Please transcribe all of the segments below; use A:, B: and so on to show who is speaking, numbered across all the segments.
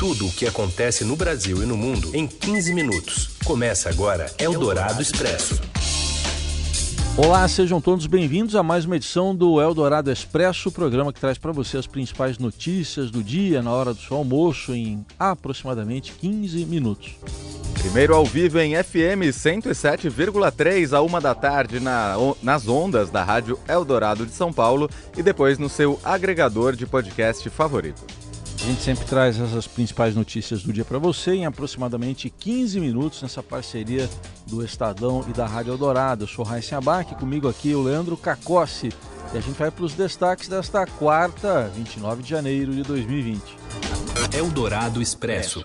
A: Tudo o que acontece no Brasil e no mundo em 15 minutos. Começa agora Eldorado Expresso.
B: Olá, sejam todos bem-vindos a mais uma edição do Eldorado Expresso, programa que traz para você as principais notícias do dia na hora do seu almoço em aproximadamente 15 minutos.
C: Primeiro ao vivo em FM 107,3 a uma da tarde na, nas ondas da Rádio Eldorado de São Paulo e depois no seu agregador de podcast favorito.
B: A gente sempre traz essas principais notícias do dia para você em aproximadamente 15 minutos nessa parceria do Estadão e da Rádio Eldorado. Eu sou Raíssa Abac, comigo aqui o Leandro Cacossi. E a gente vai para os destaques desta quarta, 29 de janeiro de 2020.
A: Eldorado Expresso.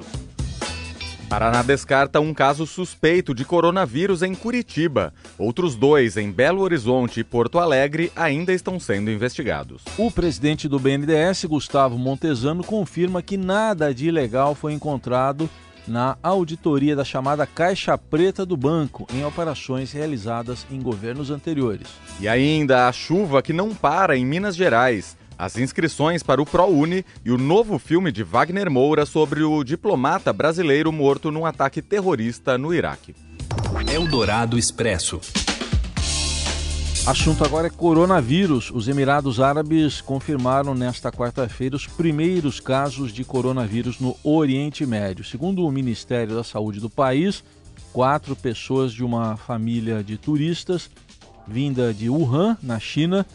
C: Paraná descarta um caso suspeito de coronavírus em Curitiba. Outros dois, em Belo Horizonte e Porto Alegre, ainda estão sendo investigados.
B: O presidente do BNDES, Gustavo Montesano, confirma que nada de ilegal foi encontrado na auditoria da chamada Caixa Preta do Banco, em operações realizadas em governos anteriores.
C: E ainda a chuva que não para em Minas Gerais as inscrições para o ProUni e o novo filme de Wagner Moura sobre o diplomata brasileiro morto num ataque terrorista no Iraque.
A: Eldorado Expresso.
B: Assunto agora é coronavírus. Os Emirados Árabes confirmaram nesta quarta-feira os primeiros casos de coronavírus no Oriente Médio. Segundo o Ministério da Saúde do país, quatro pessoas de uma família de turistas vinda de Wuhan, na China,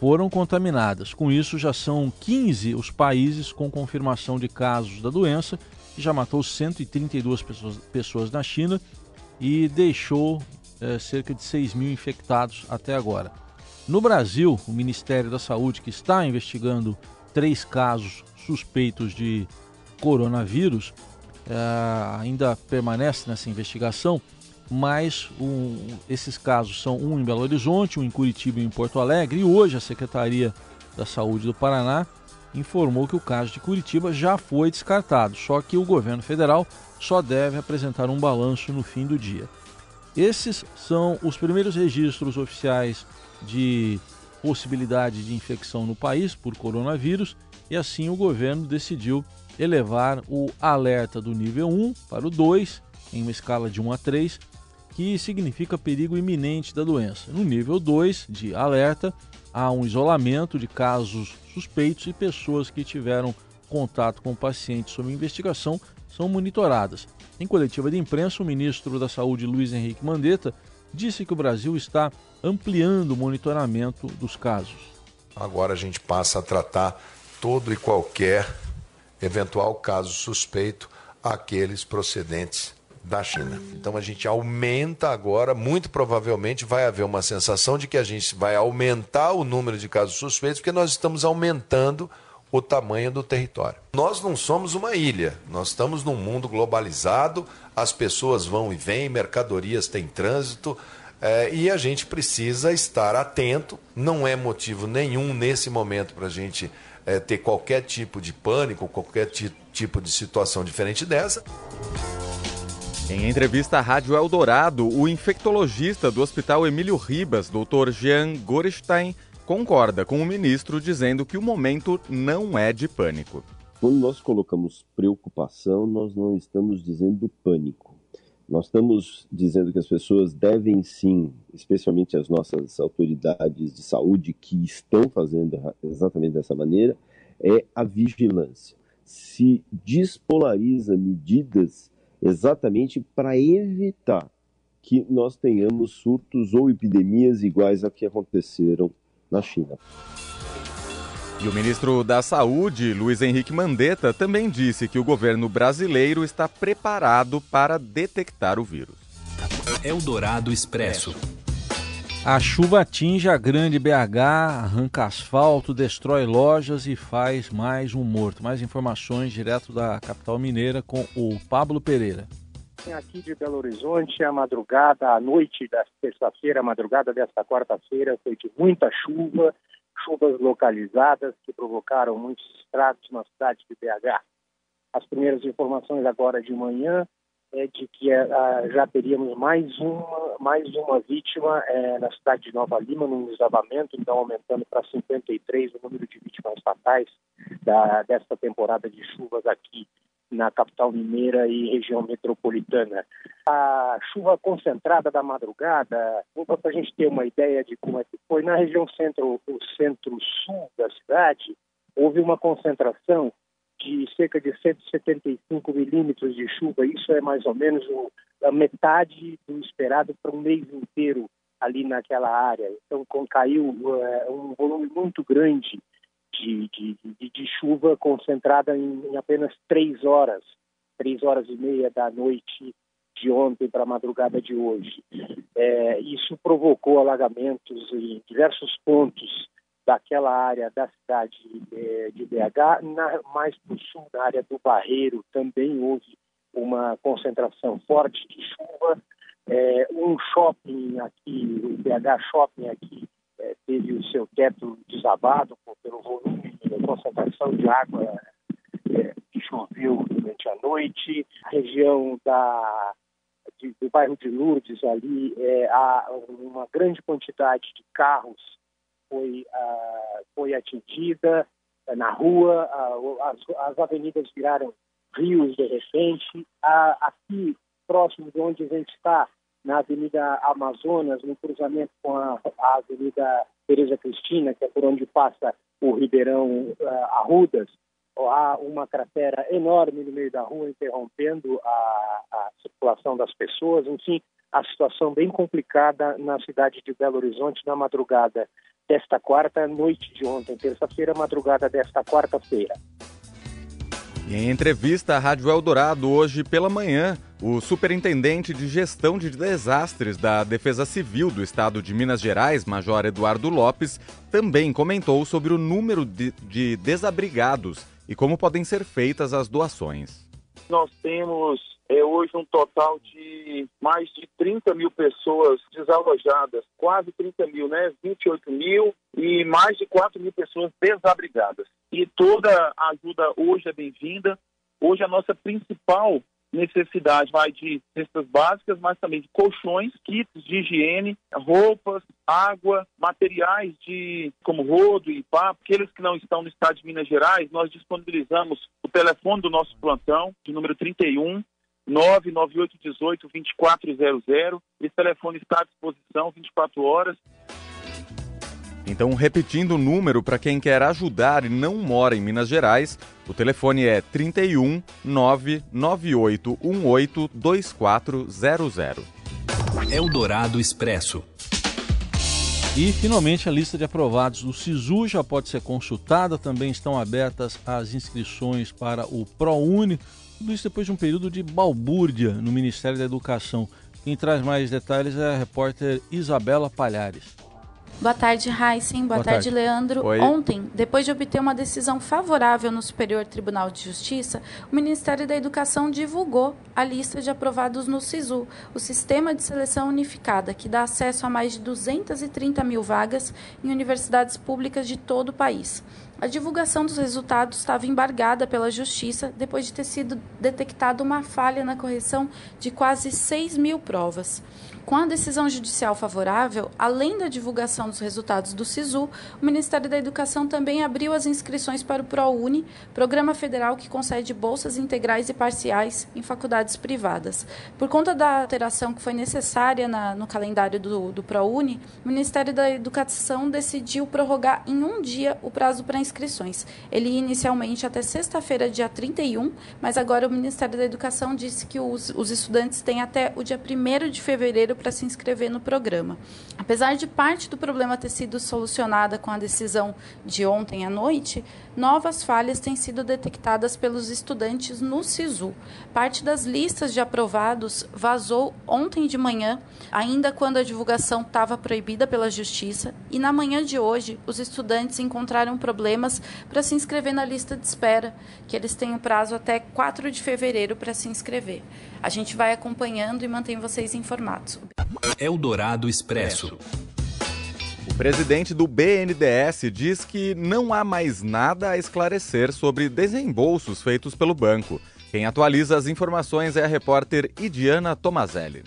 B: foram contaminadas. Com isso, já são 15 os países com confirmação de casos da doença, que já matou 132 pessoas, pessoas na China e deixou é, cerca de 6 mil infectados até agora. No Brasil, o Ministério da Saúde, que está investigando três casos suspeitos de coronavírus, é, ainda permanece nessa investigação mas um, esses casos são um em Belo Horizonte, um em Curitiba e um em Porto Alegre. E hoje a Secretaria da Saúde do Paraná informou que o caso de Curitiba já foi descartado, só que o governo federal só deve apresentar um balanço no fim do dia. Esses são os primeiros registros oficiais de possibilidade de infecção no país por coronavírus e assim o governo decidiu elevar o alerta do nível 1 para o 2 em uma escala de 1 a 3 que significa perigo iminente da doença. No nível 2 de alerta, há um isolamento de casos suspeitos e pessoas que tiveram contato com pacientes sob investigação são monitoradas. Em coletiva de imprensa, o ministro da Saúde, Luiz Henrique Mandetta, disse que o Brasil está ampliando o monitoramento dos casos.
D: Agora a gente passa a tratar todo e qualquer eventual caso suspeito aqueles procedentes da China. Então a gente aumenta agora, muito provavelmente vai haver uma sensação de que a gente vai aumentar o número de casos suspeitos, porque nós estamos aumentando o tamanho do território. Nós não somos uma ilha, nós estamos num mundo globalizado, as pessoas vão e vêm, mercadorias têm trânsito. É, e a gente precisa estar atento, não é motivo nenhum nesse momento para a gente é, ter qualquer tipo de pânico, qualquer tipo de situação diferente dessa.
C: Em entrevista à Rádio Eldorado, o infectologista do Hospital Emílio Ribas, Dr. Jean Gorestein, concorda com o ministro dizendo que o momento não é de pânico.
E: Quando nós colocamos preocupação, nós não estamos dizendo pânico. Nós estamos dizendo que as pessoas devem sim, especialmente as nossas autoridades de saúde que estão fazendo exatamente dessa maneira, é a vigilância. Se despolariza medidas exatamente para evitar que nós tenhamos surtos ou epidemias iguais a que aconteceram na China.
C: E o ministro da Saúde, Luiz Henrique Mandetta, também disse que o governo brasileiro está preparado para detectar o vírus.
A: Eldorado Expresso.
B: A chuva atinge a grande BH, arranca asfalto, destrói lojas e faz mais um morto. Mais informações direto da capital mineira com o Pablo Pereira.
F: Aqui de Belo Horizonte, a madrugada, a noite da terça-feira, a madrugada desta quarta-feira foi de muita chuva, chuvas localizadas que provocaram muitos estragos na cidade de BH. As primeiras informações agora de manhã é de que é, já teríamos mais uma, mais uma vítima é, na cidade de Nova Lima, num desabamento, então aumentando para 53 o número de vítimas fatais da, desta temporada de chuvas aqui na capital mineira e região metropolitana. A chuva concentrada da madrugada, para a gente ter uma ideia de como é que foi, na região centro, centro-sul da cidade, houve uma concentração de cerca de 175 milímetros de chuva. Isso é mais ou menos a metade do esperado para um mês inteiro ali naquela área. Então, caiu uh, um volume muito grande de, de, de, de chuva concentrada em, em, apenas três horas, três horas e meia da noite de ontem para a madrugada de hoje. É, isso provocou alagamentos em diversos pontos daquela área da cidade é, de BH, na, mais para o sul, na área do Barreiro, também houve uma concentração forte de chuva. É, um shopping aqui, o BH Shopping aqui, é, teve o seu teto desabado pelo volume e concentração de água que choveu durante a noite. A região da, de, do bairro de Lourdes, ali, é, há uma grande quantidade de carros foi, uh, foi atingida uh, na rua, uh, as, as, avenidas viraram rios de repente. aqui, próximo de onde a gente está, na Avenida Amazonas, no cruzamento com a, a Avenida Tereza Cristina, que é por onde passa o Ribeirão Arrudas, há uma cratera enorme no meio da rua, interrompendo a, a circulação das pessoas. Enfim, a situação bem complicada na cidade de Belo Horizonte na madrugada desta quarta, noite de ontem, terça-feira, madrugada desta quarta-feira.
C: Em entrevista à Rádio Eldorado hoje pela manhã, o superintendente de gestão de desastres da Defesa Civil do Estado de Minas Gerais, Major Eduardo Lopes, também comentou sobre o número de, de desabrigados e como podem ser feitas as doações.
G: Nós temos é hoje um total de mais de 30 mil pessoas desalojadas, quase 30 mil, né? 28 mil e mais de 4 mil pessoas desabrigadas. E toda ajuda hoje é bem-vinda. Hoje a nossa principal necessidade vai de cestas básicas, mas também de colchões, kits de higiene, roupas, água, materiais de como rodo e pá. Aqueles que não estão no estado de Minas Gerais, nós disponibilizamos o telefone do nosso plantão, de número 31 99818 2400. Esse telefone está à disposição 24 horas.
C: Então, repetindo o número para quem quer ajudar e não mora em Minas Gerais, o telefone é 31 99818 2400.
A: Eldorado Expresso.
B: E finalmente a lista de aprovados do SISU já pode ser consultada. Também estão abertas as inscrições para o ProUni. Tudo isso depois de um período de balbúrdia no Ministério da Educação. Quem traz mais detalhes é a repórter Isabela Palhares.
H: Boa tarde, Heisen. Boa, Boa tarde, tarde, Leandro. Oi. Ontem, depois de obter uma decisão favorável no Superior Tribunal de Justiça, o Ministério da Educação divulgou a lista de aprovados no SISU, o Sistema de Seleção Unificada, que dá acesso a mais de 230 mil vagas em universidades públicas de todo o país. A divulgação dos resultados estava embargada pela Justiça depois de ter sido detectada uma falha na correção de quase 6 mil provas. Com a decisão judicial favorável, além da divulgação dos resultados do SISU, o Ministério da Educação também abriu as inscrições para o ProUni, programa federal que concede bolsas integrais e parciais em faculdades privadas. Por conta da alteração que foi necessária na, no calendário do, do ProUni, o Ministério da Educação decidiu prorrogar em um dia o prazo para inscrições. Ele ia inicialmente até sexta-feira, dia 31, mas agora o Ministério da Educação disse que os, os estudantes têm até o dia 1 de fevereiro para se inscrever no programa. Apesar de parte do problema ter sido solucionada com a decisão de ontem à noite, novas falhas têm sido detectadas pelos estudantes no SISU. Parte das listas de aprovados vazou ontem de manhã, ainda quando a divulgação estava proibida pela Justiça, e na manhã de hoje os estudantes encontraram problemas para se inscrever na lista de espera, que eles têm o prazo até 4 de fevereiro para se inscrever. A gente vai acompanhando e mantém vocês informados.
A: Eldorado Expresso.
C: O presidente do BNDES diz que não há mais nada a esclarecer sobre desembolsos feitos pelo banco. Quem atualiza as informações é a repórter Idiana Tomazelli.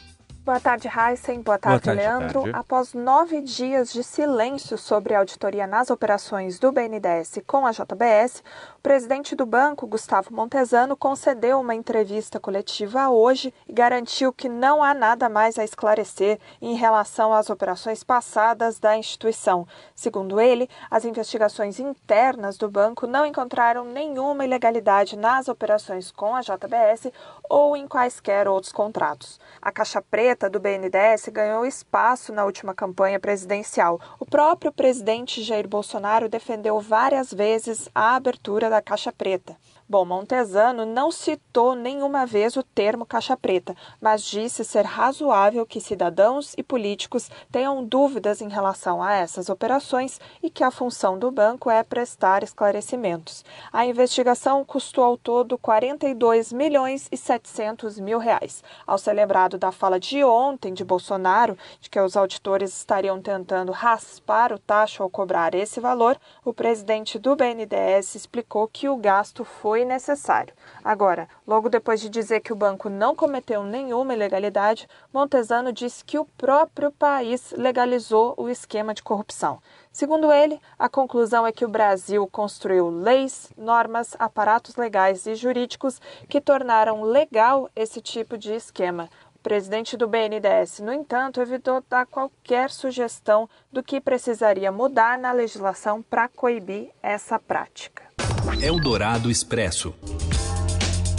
I: Boa tarde, Heisen. Boa tarde, Boa tarde Leandro. Tarde. Após nove dias de silêncio sobre a auditoria nas operações do BNDES com a JBS, o presidente do banco, Gustavo Montesano, concedeu uma entrevista coletiva hoje e garantiu que não há nada mais a esclarecer em relação às operações passadas da instituição. Segundo ele, as investigações internas do banco não encontraram nenhuma ilegalidade nas operações com a JBS ou em quaisquer outros contratos. A Caixa Preta do BNDES ganhou espaço na última campanha presidencial. O próprio presidente Jair Bolsonaro defendeu várias vezes a abertura da Caixa Preta. Bom, Montesano não citou nenhuma vez o termo caixa preta, mas disse ser razoável que cidadãos e políticos tenham dúvidas em relação a essas operações e que a função do banco é prestar esclarecimentos. A investigação custou ao todo 42 milhões e 700 mil reais. Ao ser lembrado da fala de ontem de Bolsonaro, de que os auditores estariam tentando raspar o taxa ao cobrar esse valor, o presidente do BNDES explicou que o gasto foi necessário. Agora, logo depois de dizer que o banco não cometeu nenhuma ilegalidade, Montesano disse que o próprio país legalizou o esquema de corrupção. Segundo ele, a conclusão é que o Brasil construiu leis, normas, aparatos legais e jurídicos que tornaram legal esse tipo de esquema. O presidente do BNDES, no entanto, evitou dar qualquer sugestão do que precisaria mudar na legislação para coibir essa prática.
A: Eldorado Expresso.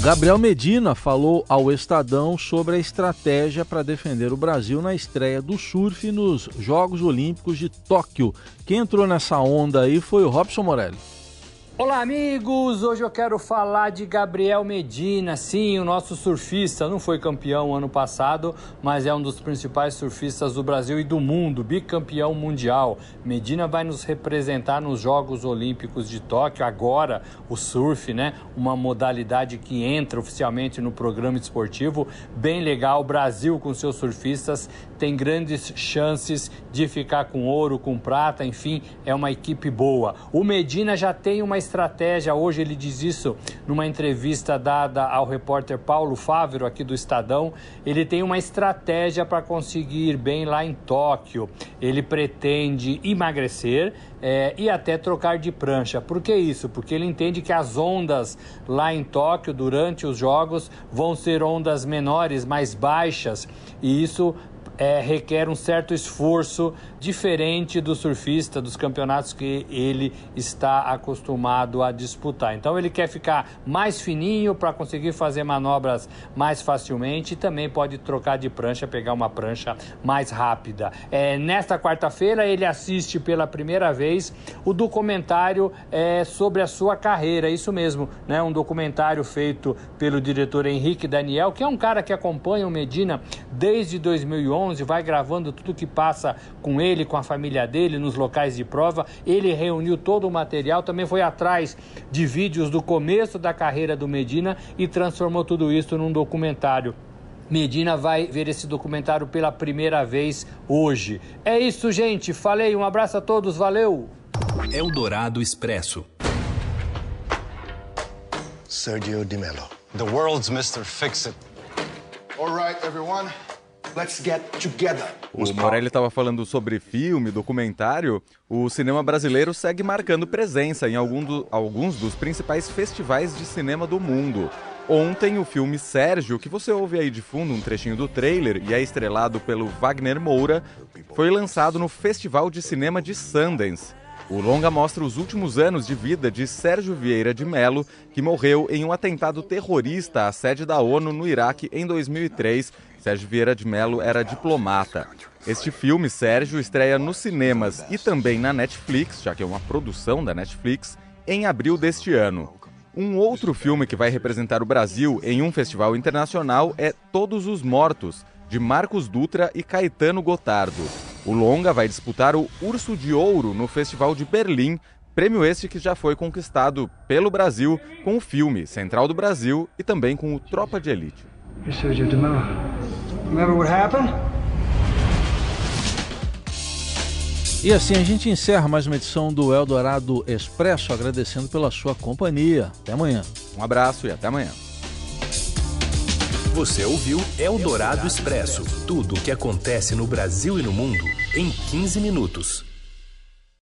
B: Gabriel Medina falou ao Estadão sobre a estratégia para defender o Brasil na estreia do surf nos Jogos Olímpicos de Tóquio. Quem entrou nessa onda aí foi o Robson Morelli.
J: Olá, amigos! Hoje eu quero falar de Gabriel Medina. Sim, o nosso surfista não foi campeão ano passado, mas é um dos principais surfistas do Brasil e do mundo, bicampeão mundial. Medina vai nos representar nos Jogos Olímpicos de Tóquio. Agora, o surf, né? Uma modalidade que entra oficialmente no programa esportivo. Bem legal. O Brasil, com seus surfistas, tem grandes chances de ficar com ouro, com prata, enfim, é uma equipe boa. O Medina já tem uma estratégia, hoje ele diz isso numa entrevista dada ao repórter Paulo Fávero, aqui do Estadão. Ele tem uma estratégia para conseguir ir bem lá em Tóquio. Ele pretende emagrecer é, e até trocar de prancha. Por que isso? Porque ele entende que as ondas lá em Tóquio durante os jogos vão ser ondas menores, mais baixas, e isso é, requer um certo esforço diferente do surfista, dos campeonatos que ele está acostumado a disputar. Então ele quer ficar mais fininho para conseguir fazer manobras mais facilmente e também pode trocar de prancha, pegar uma prancha mais rápida. É, nesta quarta-feira ele assiste pela primeira vez o documentário é, sobre a sua carreira, isso mesmo, né? um documentário feito pelo diretor Henrique Daniel, que é um cara que acompanha o Medina desde 2011 vai gravando tudo que passa com ele, com a família dele, nos locais de prova. Ele reuniu todo o material, também foi atrás de vídeos do começo da carreira do Medina e transformou tudo isso num documentário. Medina vai ver esse documentário pela primeira vez hoje. É isso, gente. Falei, um abraço a todos, valeu!
A: Eldorado Expresso.
K: Sergio Di Mello, the world's Mr. Fix-It. All right, everyone.
C: Let's get together. O Morelli estava falando sobre filme, documentário. O cinema brasileiro segue marcando presença em do, alguns dos principais festivais de cinema do mundo. Ontem, o filme Sérgio, que você ouve aí de fundo um trechinho do trailer e é estrelado pelo Wagner Moura, foi lançado no Festival de Cinema de Sundance. O longa mostra os últimos anos de vida de Sérgio Vieira de Mello, que morreu em um atentado terrorista à sede da ONU no Iraque em 2003 Sérgio Vieira de Mello era diplomata. Este filme, Sérgio, estreia nos cinemas e também na Netflix, já que é uma produção da Netflix, em abril deste ano. Um outro filme que vai representar o Brasil em um festival internacional é Todos os Mortos, de Marcos Dutra e Caetano Gotardo. O longa vai disputar o Urso de Ouro no Festival de Berlim, prêmio este que já foi conquistado pelo Brasil com o filme Central do Brasil e também com o Tropa de Elite. Remember what happened?
B: E assim a gente encerra mais uma edição do Eldorado Expresso, agradecendo pela sua companhia. Até amanhã.
C: Um abraço e até amanhã.
A: Você ouviu Eldorado Expresso tudo o que acontece no Brasil e no mundo em 15 minutos.